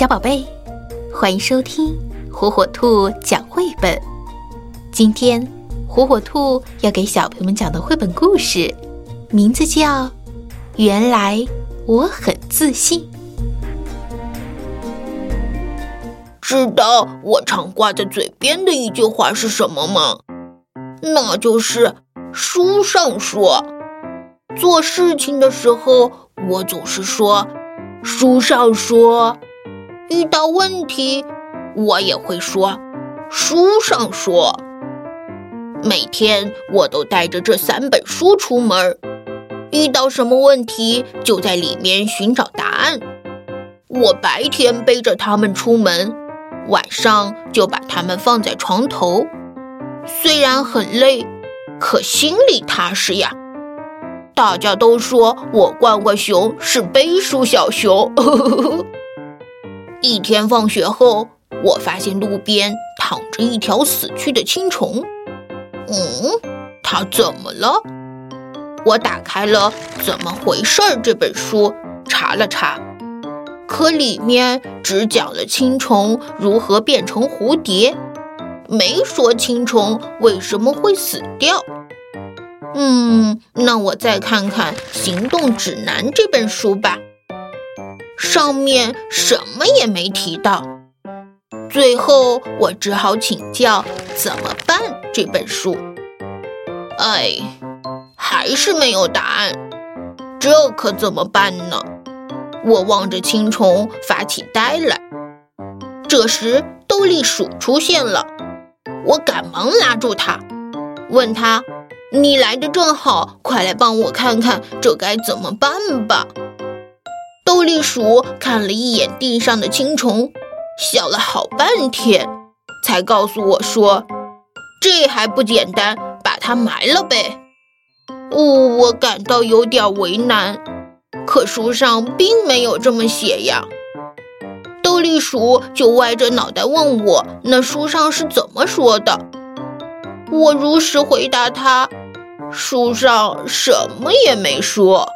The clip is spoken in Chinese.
小宝贝，欢迎收听火火兔讲绘本。今天，火火兔要给小朋友们讲的绘本故事，名字叫《原来我很自信》。知道我常挂在嘴边的一句话是什么吗？那就是书上说。做事情的时候，我总是说书上说。遇到问题，我也会说，书上说。每天我都带着这三本书出门，遇到什么问题就在里面寻找答案。我白天背着它们出门，晚上就把它们放在床头。虽然很累，可心里踏实呀。大家都说我罐罐熊是背书小熊。一天放学后，我发现路边躺着一条死去的青虫。嗯，它怎么了？我打开了《怎么回事儿》这本书，查了查，可里面只讲了青虫如何变成蝴蝶，没说青虫为什么会死掉。嗯，那我再看看《行动指南》这本书吧。上面什么也没提到，最后我只好请教《怎么办》这本书。哎，还是没有答案，这可怎么办呢？我望着青虫发起呆来。这时，豆粒鼠出现了，我赶忙拉住它，问他：“你来的正好，快来帮我看看这该怎么办吧。”豆粒鼠看了一眼地上的青虫，笑了好半天，才告诉我说：“这还不简单，把它埋了呗。”哦，我感到有点为难，可书上并没有这么写呀。豆粒鼠就歪着脑袋问我：“那书上是怎么说的？”我如实回答他：“书上什么也没说。”